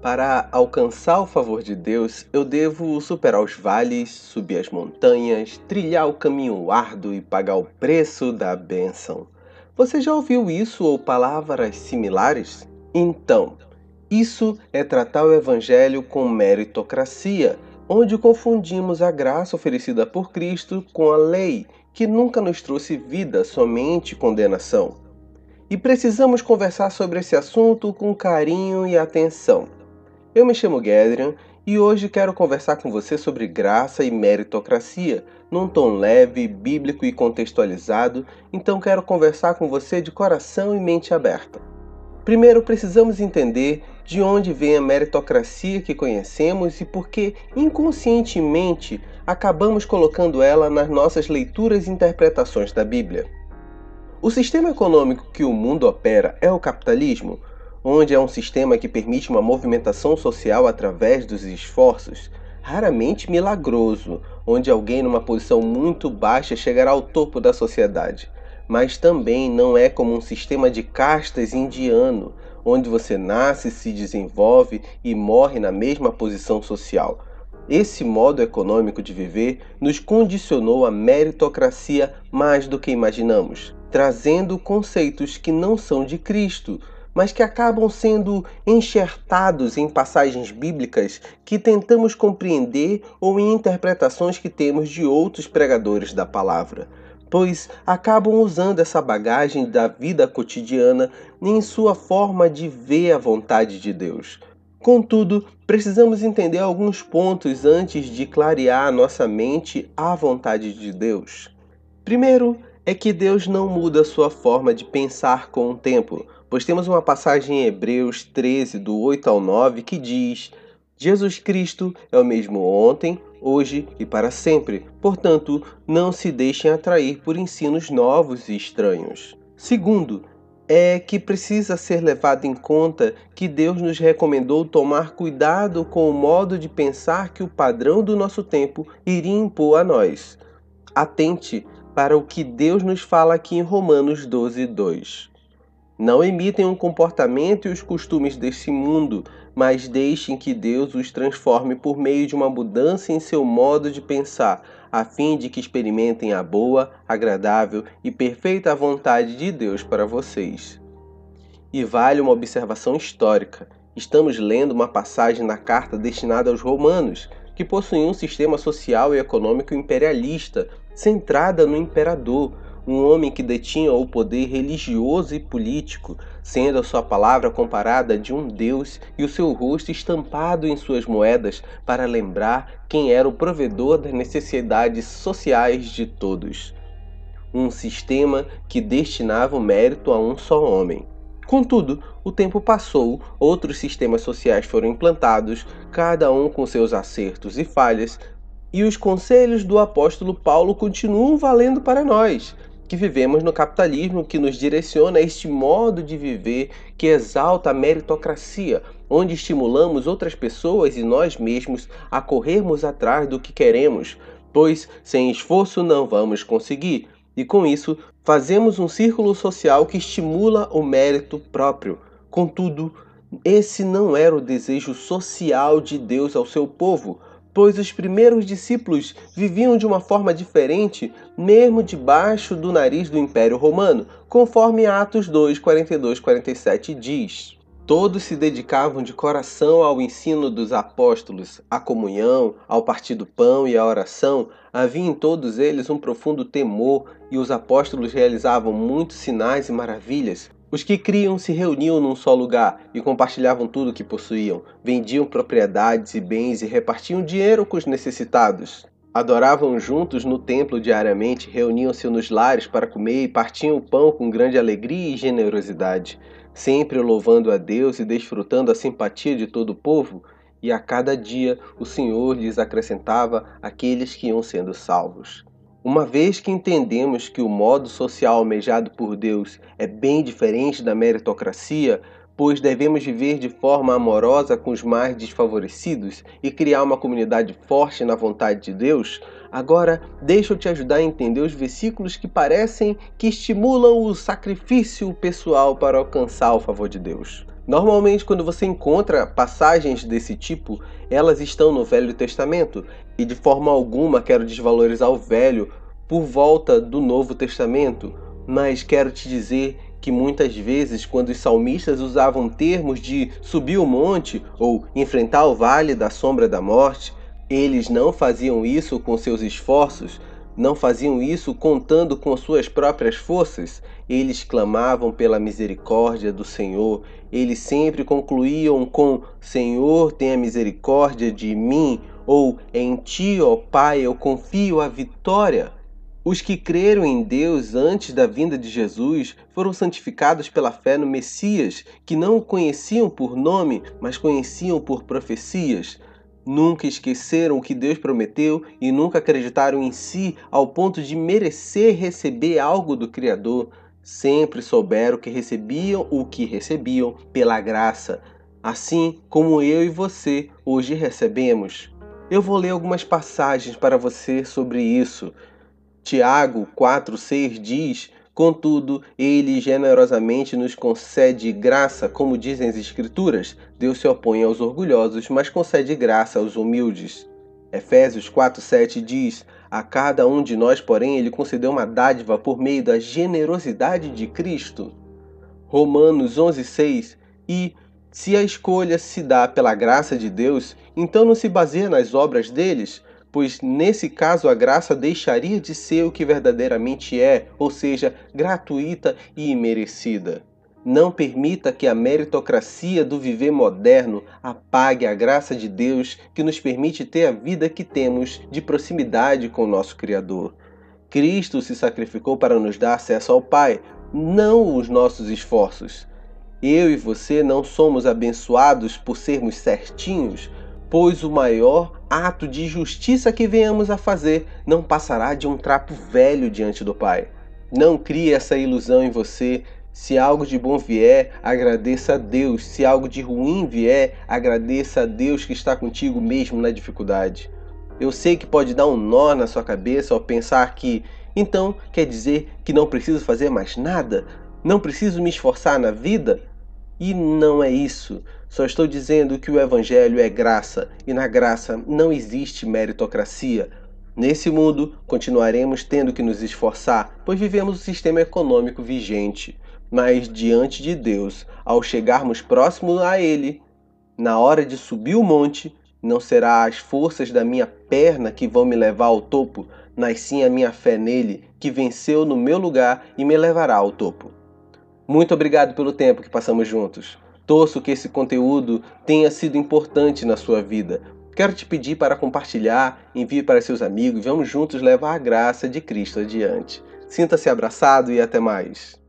Para alcançar o favor de Deus, eu devo superar os vales, subir as montanhas, trilhar o caminho árduo e pagar o preço da bênção. Você já ouviu isso ou palavras similares? Então, isso é tratar o Evangelho com meritocracia, onde confundimos a graça oferecida por Cristo com a lei, que nunca nos trouxe vida, somente condenação. E precisamos conversar sobre esse assunto com carinho e atenção. Eu me chamo Gedrian e hoje quero conversar com você sobre graça e meritocracia, num tom leve, bíblico e contextualizado, então quero conversar com você de coração e mente aberta. Primeiro, precisamos entender de onde vem a meritocracia que conhecemos e por que, inconscientemente, acabamos colocando ela nas nossas leituras e interpretações da Bíblia. O sistema econômico que o mundo opera é o capitalismo, onde é um sistema que permite uma movimentação social através dos esforços, raramente milagroso, onde alguém numa posição muito baixa chegará ao topo da sociedade. Mas também não é como um sistema de castas indiano, onde você nasce, se desenvolve e morre na mesma posição social. Esse modo econômico de viver nos condicionou à meritocracia mais do que imaginamos, trazendo conceitos que não são de Cristo, mas que acabam sendo enxertados em passagens bíblicas que tentamos compreender ou em interpretações que temos de outros pregadores da palavra, pois acabam usando essa bagagem da vida cotidiana em sua forma de ver a vontade de Deus. Contudo, precisamos entender alguns pontos antes de clarear nossa mente à vontade de Deus. Primeiro, é que Deus não muda sua forma de pensar com o tempo pois temos uma passagem em Hebreus 13, do 8 ao 9, que diz: Jesus Cristo é o mesmo ontem, hoje e para sempre. Portanto, não se deixem atrair por ensinos novos e estranhos. Segundo, é que precisa ser levado em conta que Deus nos recomendou tomar cuidado com o modo de pensar que o padrão do nosso tempo iria impor a nós. Atente para o que Deus nos fala aqui em Romanos 12, 2. Não imitem o comportamento e os costumes desse mundo, mas deixem que Deus os transforme por meio de uma mudança em seu modo de pensar, a fim de que experimentem a boa, agradável e perfeita vontade de Deus para vocês. E vale uma observação histórica. Estamos lendo uma passagem na carta destinada aos romanos, que possuíam um sistema social e econômico imperialista, centrada no imperador um homem que detinha o poder religioso e político, sendo a sua palavra comparada de um Deus e o seu rosto estampado em suas moedas para lembrar quem era o provedor das necessidades sociais de todos. Um sistema que destinava o mérito a um só homem. Contudo, o tempo passou, outros sistemas sociais foram implantados, cada um com seus acertos e falhas, e os conselhos do apóstolo Paulo continuam valendo para nós que vivemos no capitalismo que nos direciona a este modo de viver que exalta a meritocracia, onde estimulamos outras pessoas e nós mesmos a corrermos atrás do que queremos, pois sem esforço não vamos conseguir. E com isso, fazemos um círculo social que estimula o mérito próprio. Contudo, esse não era o desejo social de Deus ao seu povo pois os primeiros discípulos viviam de uma forma diferente, mesmo debaixo do nariz do Império Romano, conforme Atos 2, 42, 47 diz. Todos se dedicavam de coração ao ensino dos apóstolos, à comunhão, ao partir do pão e à oração. Havia em todos eles um profundo temor, e os apóstolos realizavam muitos sinais e maravilhas. Os que criam se reuniam num só lugar e compartilhavam tudo o que possuíam, vendiam propriedades e bens e repartiam dinheiro com os necessitados. Adoravam juntos no templo diariamente, reuniam-se nos lares para comer e partiam o pão com grande alegria e generosidade, sempre louvando a Deus e desfrutando a simpatia de todo o povo, e a cada dia o Senhor lhes acrescentava aqueles que iam sendo salvos. Uma vez que entendemos que o modo social almejado por Deus é bem diferente da meritocracia, pois devemos viver de forma amorosa com os mais desfavorecidos e criar uma comunidade forte na vontade de Deus, agora deixa eu te ajudar a entender os versículos que parecem que estimulam o sacrifício pessoal para alcançar o favor de Deus. Normalmente, quando você encontra passagens desse tipo, elas estão no Velho Testamento, e de forma alguma quero desvalorizar o Velho por volta do Novo Testamento, mas quero te dizer que muitas vezes, quando os salmistas usavam termos de subir o monte ou enfrentar o vale da sombra da morte, eles não faziam isso com seus esforços, não faziam isso contando com suas próprias forças. Eles clamavam pela misericórdia do Senhor. Eles sempre concluíam com: Senhor, tenha misericórdia de mim, ou em ti, ó Pai, eu confio a vitória. Os que creram em Deus antes da vinda de Jesus foram santificados pela fé no Messias, que não o conheciam por nome, mas conheciam por profecias nunca esqueceram o que Deus prometeu e nunca acreditaram em si ao ponto de merecer receber algo do Criador. Sempre souberam que recebiam o que recebiam pela graça, assim como eu e você hoje recebemos. Eu vou ler algumas passagens para você sobre isso. Tiago 4,6 diz Contudo, ele generosamente nos concede graça, como dizem as Escrituras. Deus se opõe aos orgulhosos, mas concede graça aos humildes. Efésios 4,7 diz: A cada um de nós, porém, ele concedeu uma dádiva por meio da generosidade de Cristo. Romanos 11,6 E se a escolha se dá pela graça de Deus, então não se baseia nas obras deles, pois nesse caso a graça deixaria de ser o que verdadeiramente é, ou seja, gratuita e imerecida. Não permita que a meritocracia do viver moderno apague a graça de Deus que nos permite ter a vida que temos de proximidade com o nosso Criador. Cristo se sacrificou para nos dar acesso ao Pai, não os nossos esforços. Eu e você não somos abençoados por sermos certinhos, pois o maior ato de justiça que venhamos a fazer não passará de um trapo velho diante do Pai. Não crie essa ilusão em você. Se algo de bom vier, agradeça a Deus. Se algo de ruim vier, agradeça a Deus que está contigo mesmo na dificuldade. Eu sei que pode dar um nó na sua cabeça ao pensar que, então, quer dizer que não preciso fazer mais nada? Não preciso me esforçar na vida? E não é isso. Só estou dizendo que o Evangelho é graça e na graça não existe meritocracia. Nesse mundo, continuaremos tendo que nos esforçar, pois vivemos o sistema econômico vigente. Mas diante de Deus, ao chegarmos próximo a Ele, na hora de subir o monte, não será as forças da minha perna que vão me levar ao topo, mas sim a minha fé nele, que venceu no meu lugar e me levará ao topo. Muito obrigado pelo tempo que passamos juntos. Torço que esse conteúdo tenha sido importante na sua vida. Quero te pedir para compartilhar, envie para seus amigos vamos juntos levar a graça de Cristo adiante. Sinta-se abraçado e até mais.